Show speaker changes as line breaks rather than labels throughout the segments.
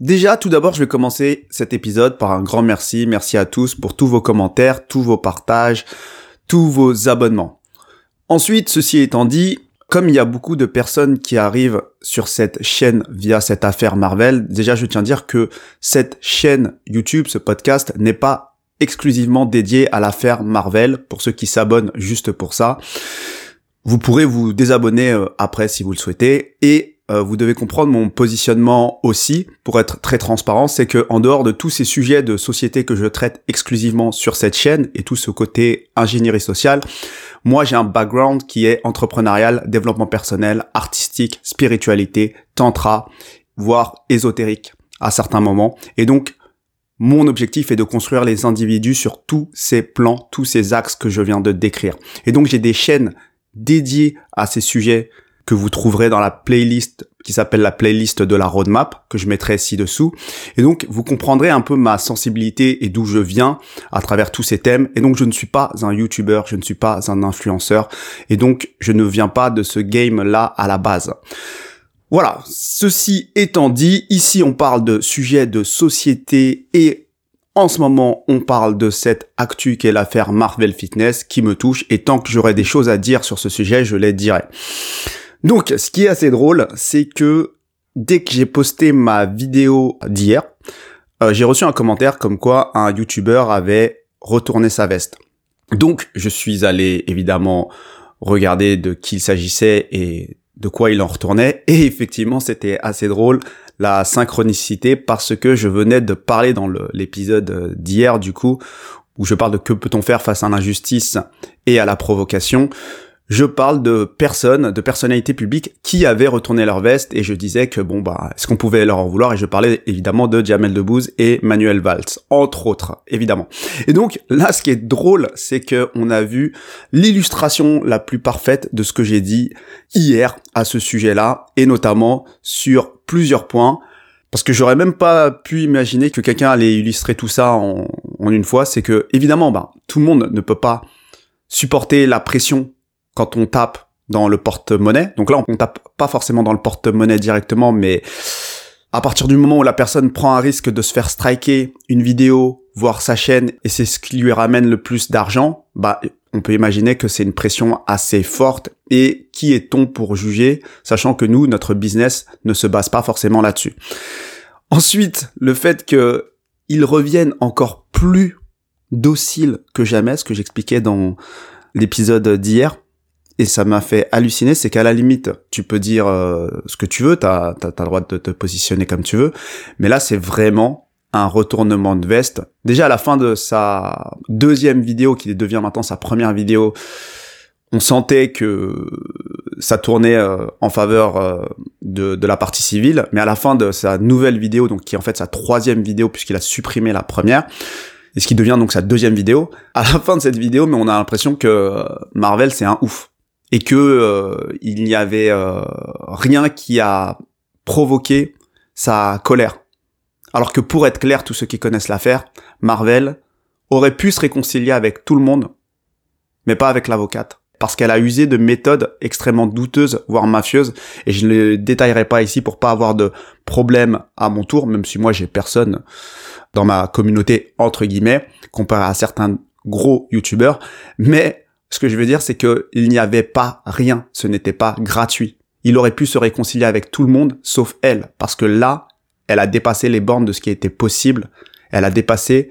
Déjà, tout d'abord, je vais commencer cet épisode par un grand merci. Merci à tous pour tous vos commentaires, tous vos partages, tous vos abonnements. Ensuite, ceci étant dit, comme il y a beaucoup de personnes qui arrivent sur cette chaîne via cette affaire Marvel, déjà je tiens à dire que cette chaîne YouTube, ce podcast, n'est pas exclusivement dédié à l'affaire Marvel, pour ceux qui s'abonnent juste pour ça. Vous pourrez vous désabonner euh, après si vous le souhaitez, et euh, vous devez comprendre mon positionnement aussi, pour être très transparent, c'est que en dehors de tous ces sujets de société que je traite exclusivement sur cette chaîne et tout ce côté ingénierie sociale, moi j'ai un background qui est entrepreneurial, développement personnel, artistique, spiritualité, tantra, voire ésotérique à certains moments. Et donc mon objectif est de construire les individus sur tous ces plans, tous ces axes que je viens de décrire. Et donc j'ai des chaînes dédiées à ces sujets que vous trouverez dans la playlist qui s'appelle la playlist de la roadmap que je mettrai ci-dessous. Et donc, vous comprendrez un peu ma sensibilité et d'où je viens à travers tous ces thèmes. Et donc, je ne suis pas un YouTuber, je ne suis pas un influenceur. Et donc, je ne viens pas de ce game-là à la base. Voilà. Ceci étant dit, ici, on parle de sujets de société et en ce moment, on parle de cette actu qu'est l'affaire Marvel Fitness qui me touche et tant que j'aurai des choses à dire sur ce sujet, je les dirai. Donc, ce qui est assez drôle, c'est que dès que j'ai posté ma vidéo d'hier, euh, j'ai reçu un commentaire comme quoi un YouTuber avait retourné sa veste. Donc, je suis allé évidemment regarder de qui il s'agissait et de quoi il en retournait. Et effectivement, c'était assez drôle la synchronicité parce que je venais de parler dans l'épisode d'hier du coup où je parle de que peut-on faire face à l'injustice et à la provocation je parle de personnes, de personnalités publiques qui avaient retourné leur veste et je disais que bon bah est-ce qu'on pouvait leur en vouloir? Et je parlais évidemment de Jamel Debbouze et Manuel Valls entre autres évidemment. Et donc là ce qui est drôle c'est que on a vu l'illustration la plus parfaite de ce que j'ai dit hier à ce sujet-là et notamment sur plusieurs points. Parce que j'aurais même pas pu imaginer que quelqu'un allait illustrer tout ça en, en une fois, c'est que évidemment bah tout le monde ne peut pas supporter la pression quand on tape dans le porte-monnaie. Donc là, on tape pas forcément dans le porte-monnaie directement, mais à partir du moment où la personne prend un risque de se faire striker une vidéo, voir sa chaîne, et c'est ce qui lui ramène le plus d'argent, bah, on peut imaginer que c'est une pression assez forte. Et qui est-on pour juger, sachant que nous, notre business ne se base pas forcément là-dessus? Ensuite, le fait qu'ils reviennent encore plus dociles que jamais, ce que j'expliquais dans l'épisode d'hier, et ça m'a fait halluciner, c'est qu'à la limite, tu peux dire euh, ce que tu veux, t'as as, le droit de te positionner comme tu veux, mais là c'est vraiment un retournement de veste. Déjà à la fin de sa deuxième vidéo, qui devient maintenant sa première vidéo, on sentait que ça tournait euh, en faveur euh, de, de, la partie civile, mais à la fin de sa nouvelle vidéo, donc qui est en fait sa troisième vidéo puisqu'il a supprimé la première, et ce qui devient donc sa deuxième vidéo, à la fin de cette vidéo, mais on a l'impression que Marvel c'est un ouf et que euh, il n'y avait euh, rien qui a provoqué sa colère. Alors que pour être clair, tous ceux qui connaissent l'affaire, Marvel aurait pu se réconcilier avec tout le monde, mais pas avec l'avocate. Parce qu'elle a usé de méthodes extrêmement douteuses, voire mafieuses, et je ne les détaillerai pas ici pour pas avoir de problème à mon tour, même si moi j'ai personne dans ma communauté, entre guillemets, comparé à certains gros youtubeurs, mais ce que je veux dire, c'est que il n'y avait pas rien. Ce n'était pas gratuit. Il aurait pu se réconcilier avec tout le monde, sauf elle, parce que là, elle a dépassé les bornes de ce qui était possible. Elle a dépassé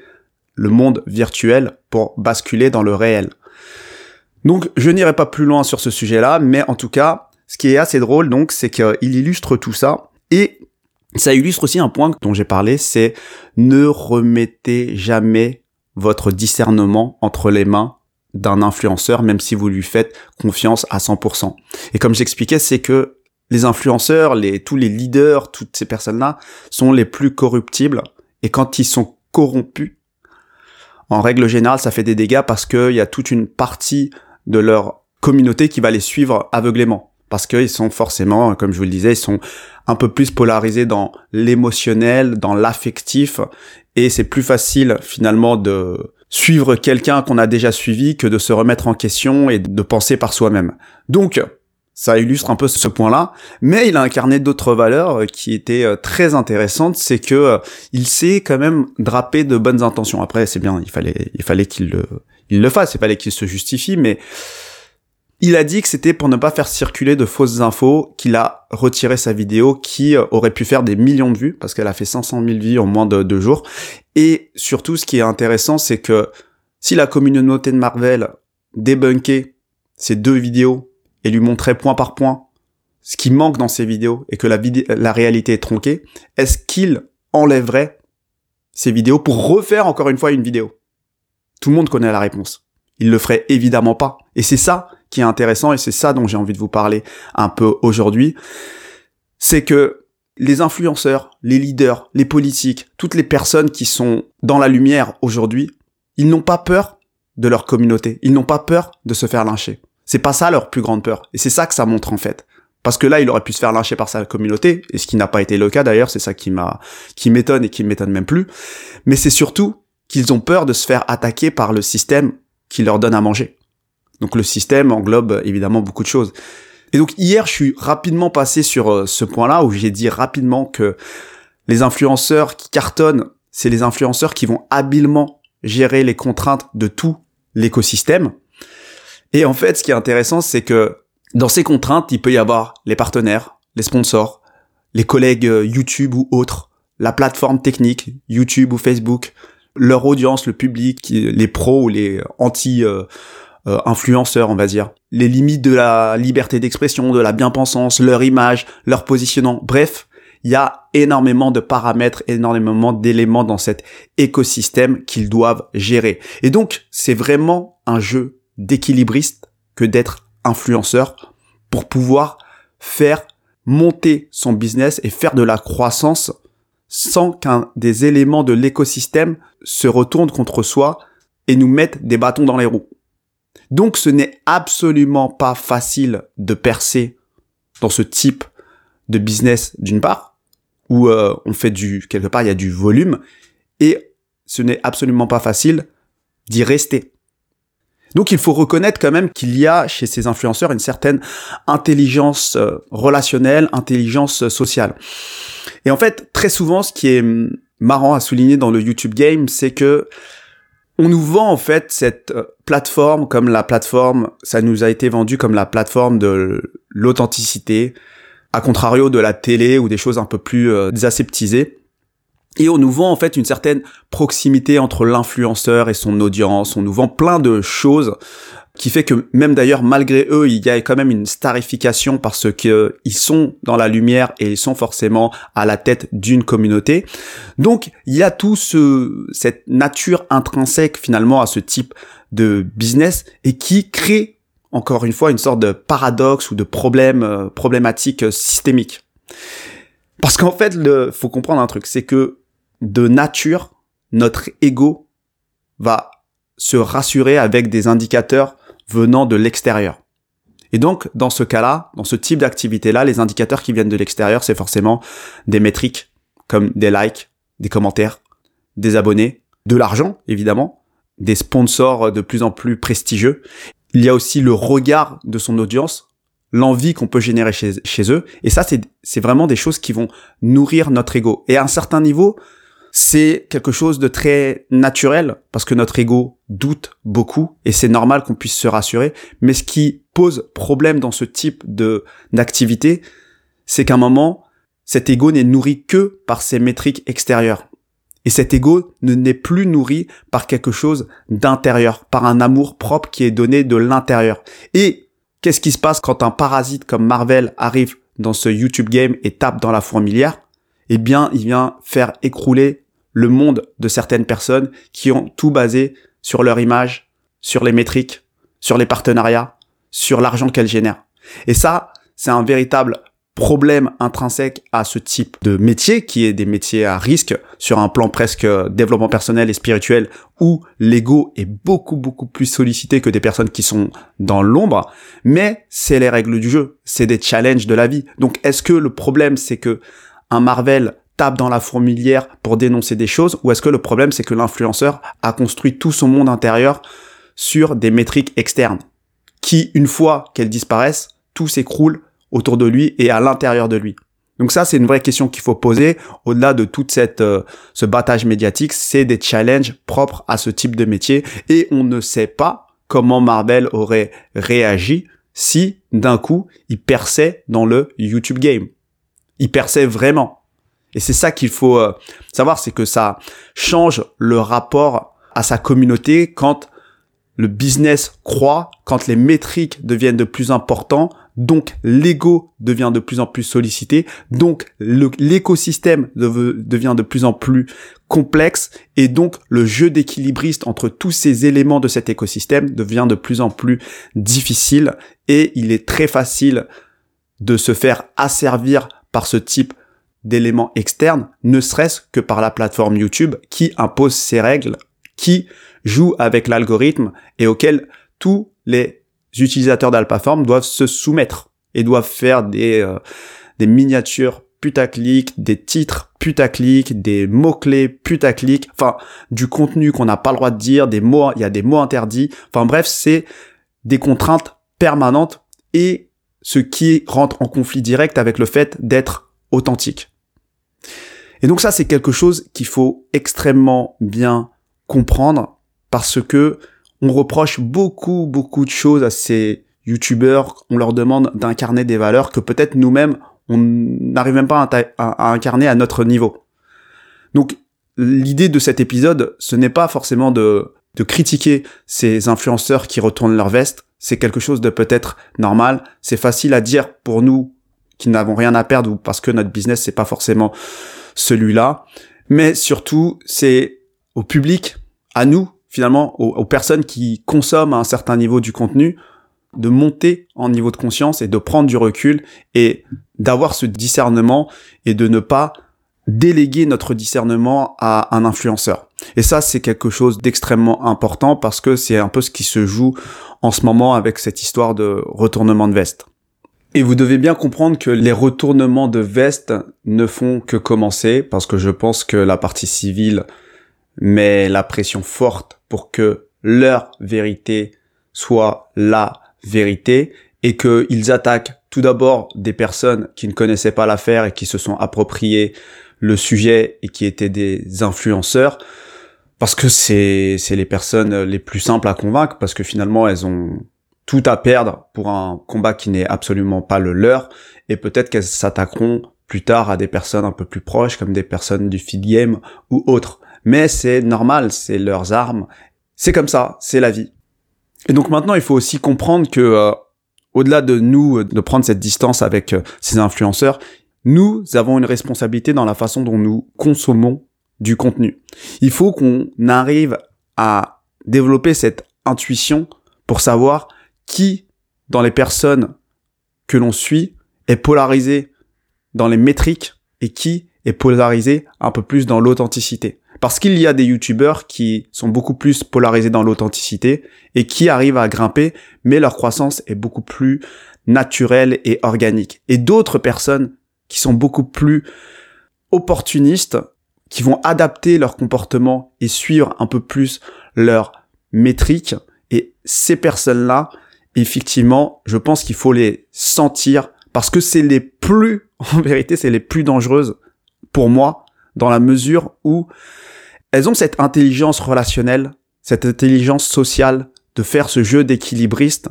le monde virtuel pour basculer dans le réel. Donc, je n'irai pas plus loin sur ce sujet-là, mais en tout cas, ce qui est assez drôle, donc, c'est qu'il illustre tout ça et ça illustre aussi un point dont j'ai parlé, c'est ne remettez jamais votre discernement entre les mains d'un influenceur, même si vous lui faites confiance à 100%. Et comme j'expliquais, c'est que les influenceurs, les, tous les leaders, toutes ces personnes-là sont les plus corruptibles. Et quand ils sont corrompus, en règle générale, ça fait des dégâts parce qu'il y a toute une partie de leur communauté qui va les suivre aveuglément. Parce qu'ils sont forcément, comme je vous le disais, ils sont un peu plus polarisés dans l'émotionnel, dans l'affectif, et c'est plus facile finalement de suivre quelqu'un qu'on a déjà suivi que de se remettre en question et de penser par soi-même. Donc, ça illustre un peu ce point-là, mais il a incarné d'autres valeurs qui étaient euh, très intéressantes, c'est que euh, il s'est quand même drapé de bonnes intentions. Après, c'est bien, il fallait, il fallait qu'il le, il le fasse, il fallait qu'il se justifie, mais il a dit que c'était pour ne pas faire circuler de fausses infos qu'il a retiré sa vidéo qui euh, aurait pu faire des millions de vues parce qu'elle a fait 500 000 vues en moins de deux jours. Et surtout, ce qui est intéressant, c'est que si la communauté de Marvel débunkait ces deux vidéos et lui montrer point par point ce qui manque dans ces vidéos et que la, la réalité est tronquée, est-ce qu'il enlèverait ces vidéos pour refaire encore une fois une vidéo? Tout le monde connaît la réponse. Il le ferait évidemment pas. Et c'est ça qui est intéressant et c'est ça dont j'ai envie de vous parler un peu aujourd'hui. C'est que les influenceurs, les leaders, les politiques, toutes les personnes qui sont dans la lumière aujourd'hui, ils n'ont pas peur de leur communauté. Ils n'ont pas peur de se faire lyncher. C'est pas ça leur plus grande peur. Et c'est ça que ça montre en fait. Parce que là, il aurait pu se faire lyncher par sa communauté, et ce qui n'a pas été le cas d'ailleurs, c'est ça qui m'a, qui m'étonne et qui m'étonne même plus. Mais c'est surtout qu'ils ont peur de se faire attaquer par le système qui leur donne à manger. Donc le système englobe évidemment beaucoup de choses. Et donc hier, je suis rapidement passé sur euh, ce point-là où j'ai dit rapidement que les influenceurs qui cartonnent, c'est les influenceurs qui vont habilement gérer les contraintes de tout l'écosystème. Et en fait, ce qui est intéressant, c'est que dans ces contraintes, il peut y avoir les partenaires, les sponsors, les collègues euh, YouTube ou autres, la plateforme technique, YouTube ou Facebook, leur audience, le public, les pros ou les anti-influenceurs, on va dire, les limites de la liberté d'expression, de la bien-pensance, leur image, leur positionnement. Bref, il y a énormément de paramètres, énormément d'éléments dans cet écosystème qu'ils doivent gérer. Et donc, c'est vraiment un jeu d'équilibriste que d'être influenceur pour pouvoir faire monter son business et faire de la croissance sans qu'un des éléments de l'écosystème se retourne contre soi et nous mette des bâtons dans les roues. Donc ce n'est absolument pas facile de percer dans ce type de business d'une part, où euh, on fait du, quelque part il y a du volume, et ce n'est absolument pas facile d'y rester. Donc il faut reconnaître quand même qu'il y a chez ces influenceurs une certaine intelligence euh, relationnelle, intelligence euh, sociale. Et en fait, très souvent, ce qui est hum, marrant à souligner dans le YouTube Game, c'est que on nous vend en fait cette euh, plateforme comme la plateforme, ça nous a été vendu comme la plateforme de l'authenticité, à contrario de la télé ou des choses un peu plus aseptisées. Et on nous vend en fait une certaine proximité entre l'influenceur et son audience. On nous vend plein de choses qui fait que même d'ailleurs malgré eux il y a quand même une starification parce que ils sont dans la lumière et ils sont forcément à la tête d'une communauté. Donc il y a tout ce cette nature intrinsèque finalement à ce type de business et qui crée encore une fois une sorte de paradoxe ou de problème euh, problématique systémique. Parce qu'en fait, le, faut comprendre un truc, c'est que de nature, notre ego va se rassurer avec des indicateurs venant de l'extérieur. Et donc, dans ce cas-là, dans ce type d'activité-là, les indicateurs qui viennent de l'extérieur, c'est forcément des métriques comme des likes, des commentaires, des abonnés, de l'argent, évidemment, des sponsors de plus en plus prestigieux. Il y a aussi le regard de son audience, l'envie qu'on peut générer chez, eux. Et ça, c'est vraiment des choses qui vont nourrir notre ego. Et à un certain niveau, c'est quelque chose de très naturel parce que notre ego doute beaucoup et c'est normal qu'on puisse se rassurer. Mais ce qui pose problème dans ce type de d'activité, c'est qu'à un moment, cet ego n'est nourri que par ses métriques extérieures. Et cet ego ne n'est plus nourri par quelque chose d'intérieur, par un amour propre qui est donné de l'intérieur. Et qu'est-ce qui se passe quand un parasite comme Marvel arrive dans ce YouTube game et tape dans la fourmilière? Eh bien, il vient faire écrouler le monde de certaines personnes qui ont tout basé sur leur image, sur les métriques, sur les partenariats, sur l'argent qu'elles génèrent. Et ça, c'est un véritable problème intrinsèque à ce type de métier, qui est des métiers à risque sur un plan presque développement personnel et spirituel, où l'ego est beaucoup beaucoup plus sollicité que des personnes qui sont dans l'ombre, mais c'est les règles du jeu, c'est des challenges de la vie. Donc est-ce que le problème c'est que un Marvel tape dans la fourmilière pour dénoncer des choses, ou est-ce que le problème c'est que l'influenceur a construit tout son monde intérieur sur des métriques externes, qui une fois qu'elles disparaissent, tout s'écroule autour de lui et à l'intérieur de lui. Donc ça, c'est une vraie question qu'il faut poser au-delà de toute cette euh, ce battage médiatique. C'est des challenges propres à ce type de métier et on ne sait pas comment Marvel aurait réagi si d'un coup il perçait dans le YouTube game. Il perçait vraiment. Et c'est ça qu'il faut euh, savoir, c'est que ça change le rapport à sa communauté quand le business croît, quand les métriques deviennent de plus importants, donc l'ego devient de plus en plus sollicité, donc l'écosystème devient de plus en plus complexe, et donc le jeu d'équilibriste entre tous ces éléments de cet écosystème devient de plus en plus difficile, et il est très facile de se faire asservir par ce type d'éléments externes, ne serait-ce que par la plateforme YouTube qui impose ses règles, qui joue avec l'algorithme et auquel tous les utilisateurs d'Alpaform doivent se soumettre et doivent faire des, euh, des miniatures putaclic, des titres putaclic, des mots-clés putaclic, enfin, du contenu qu'on n'a pas le droit de dire, des mots, il y a des mots interdits. Enfin bref, c'est des contraintes permanentes et ce qui rentre en conflit direct avec le fait d'être authentique. Et donc ça, c'est quelque chose qu'il faut extrêmement bien comprendre parce que on reproche beaucoup, beaucoup de choses à ces youtubeurs. On leur demande d'incarner des valeurs que peut-être nous-mêmes, on n'arrive même pas à, incarner à notre niveau. Donc, l'idée de cet épisode, ce n'est pas forcément de, de critiquer ces influenceurs qui retournent leur veste. C'est quelque chose de peut-être normal. C'est facile à dire pour nous qui n'avons rien à perdre ou parce que notre business c'est pas forcément celui-là. Mais surtout, c'est au public, à nous, finalement aux, personnes qui consomment à un certain niveau du contenu de monter en niveau de conscience et de prendre du recul et d'avoir ce discernement et de ne pas déléguer notre discernement à un influenceur. Et ça, c'est quelque chose d'extrêmement important parce que c'est un peu ce qui se joue en ce moment avec cette histoire de retournement de veste. Et vous devez bien comprendre que les retournements de veste ne font que commencer parce que je pense que la partie civile met la pression forte pour que leur vérité soit la vérité et qu'ils attaquent tout d'abord des personnes qui ne connaissaient pas l'affaire et qui se sont appropriés le sujet et qui étaient des influenceurs parce que c'est les personnes les plus simples à convaincre parce que finalement elles ont tout à perdre pour un combat qui n'est absolument pas le leur et peut-être qu'elles s'attaqueront plus tard à des personnes un peu plus proches comme des personnes du feed game ou autres mais c'est normal, c'est leurs armes. C'est comme ça, c'est la vie. Et donc maintenant, il faut aussi comprendre que euh, au-delà de nous, euh, de prendre cette distance avec euh, ces influenceurs, nous avons une responsabilité dans la façon dont nous consommons du contenu. Il faut qu'on arrive à développer cette intuition pour savoir qui, dans les personnes que l'on suit, est polarisé dans les métriques et qui est polarisé un peu plus dans l'authenticité. Parce qu'il y a des youtubeurs qui sont beaucoup plus polarisés dans l'authenticité et qui arrivent à grimper, mais leur croissance est beaucoup plus naturelle et organique. Et d'autres personnes qui sont beaucoup plus opportunistes, qui vont adapter leur comportement et suivre un peu plus leur métrique. Et ces personnes-là, effectivement, je pense qu'il faut les sentir parce que c'est les plus, en vérité, c'est les plus dangereuses pour moi, dans la mesure où elles ont cette intelligence relationnelle, cette intelligence sociale de faire ce jeu d'équilibriste.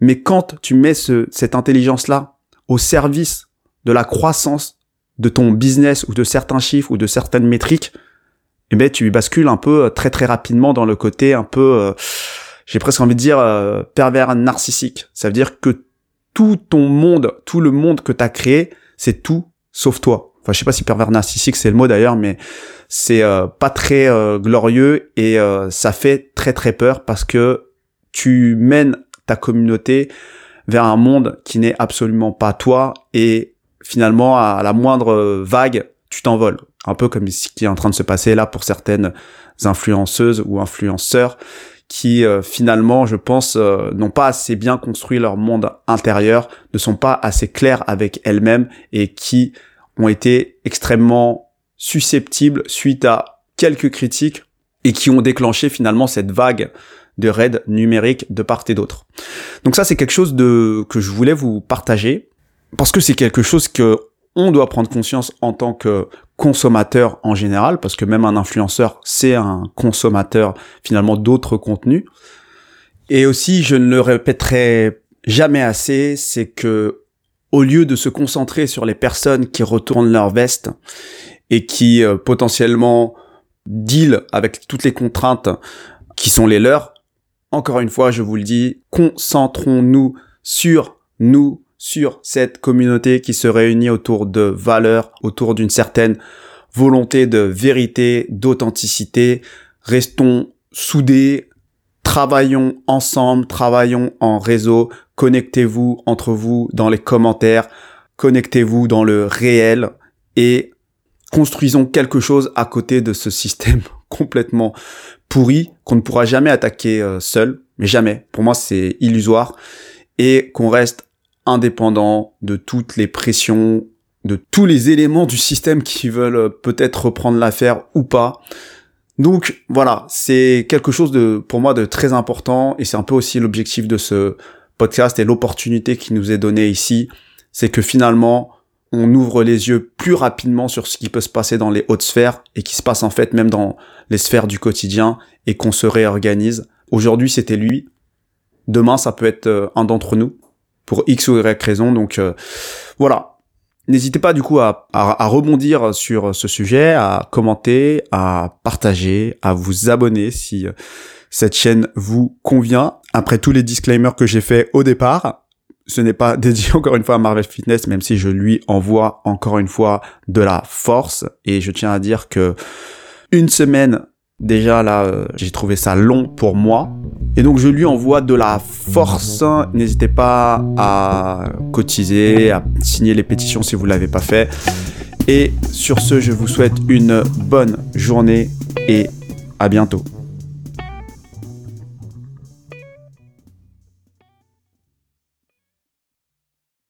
Mais quand tu mets ce, cette intelligence-là au service de la croissance de ton business ou de certains chiffres ou de certaines métriques, eh ben tu bascules un peu euh, très très rapidement dans le côté un peu, euh, j'ai presque envie de dire euh, pervers narcissique. Ça veut dire que tout ton monde, tout le monde que tu as créé, c'est tout sauf toi. Enfin, je sais pas si pervers narcissique c'est le mot d'ailleurs, mais c'est euh, pas très euh, glorieux et euh, ça fait très très peur parce que tu mènes ta communauté vers un monde qui n'est absolument pas toi et finalement, à la moindre vague, tu t'envoles. Un peu comme ce qui est en train de se passer là pour certaines influenceuses ou influenceurs qui euh, finalement, je pense, euh, n'ont pas assez bien construit leur monde intérieur, ne sont pas assez clairs avec elles-mêmes et qui ont été extrêmement susceptibles suite à quelques critiques et qui ont déclenché finalement cette vague de raids numériques de part et d'autre. Donc ça, c'est quelque chose de que je voulais vous partager parce que c'est quelque chose que on doit prendre conscience en tant que consommateur en général, parce que même un influenceur, c'est un consommateur finalement d'autres contenus. Et aussi, je ne le répéterai jamais assez, c'est que au lieu de se concentrer sur les personnes qui retournent leur veste et qui euh, potentiellement deal avec toutes les contraintes qui sont les leurs, encore une fois, je vous le dis, concentrons-nous sur nous, sur cette communauté qui se réunit autour de valeurs, autour d'une certaine volonté de vérité, d'authenticité. Restons soudés, travaillons ensemble, travaillons en réseau, connectez-vous entre vous dans les commentaires, connectez-vous dans le réel et construisons quelque chose à côté de ce système complètement pourri qu'on ne pourra jamais attaquer euh, seul, mais jamais. Pour moi, c'est illusoire et qu'on reste indépendant de toutes les pressions, de tous les éléments du système qui veulent euh, peut-être reprendre l'affaire ou pas. Donc voilà, c'est quelque chose de pour moi de très important et c'est un peu aussi l'objectif de ce podcast et l'opportunité qui nous est donnée ici, c'est que finalement on ouvre les yeux plus rapidement sur ce qui peut se passer dans les hautes sphères et qui se passe en fait même dans les sphères du quotidien et qu'on se réorganise. Aujourd'hui c'était lui, demain ça peut être euh, un d'entre nous pour X ou Y raison. Donc euh, voilà. N'hésitez pas du coup à, rebondir sur ce sujet, à commenter, à partager, à vous abonner si euh, cette chaîne vous convient. Après tous les disclaimers que j'ai fait au départ, ce n'est pas dédié encore une fois à Marvel Fitness, même si je lui envoie encore une fois de la force. Et je tiens à dire que une semaine Déjà là, euh, j'ai trouvé ça long pour moi. Et donc je lui envoie de la force. N'hésitez pas à cotiser, à signer les pétitions si vous ne l'avez pas fait. Et sur ce, je vous souhaite une bonne journée et à bientôt.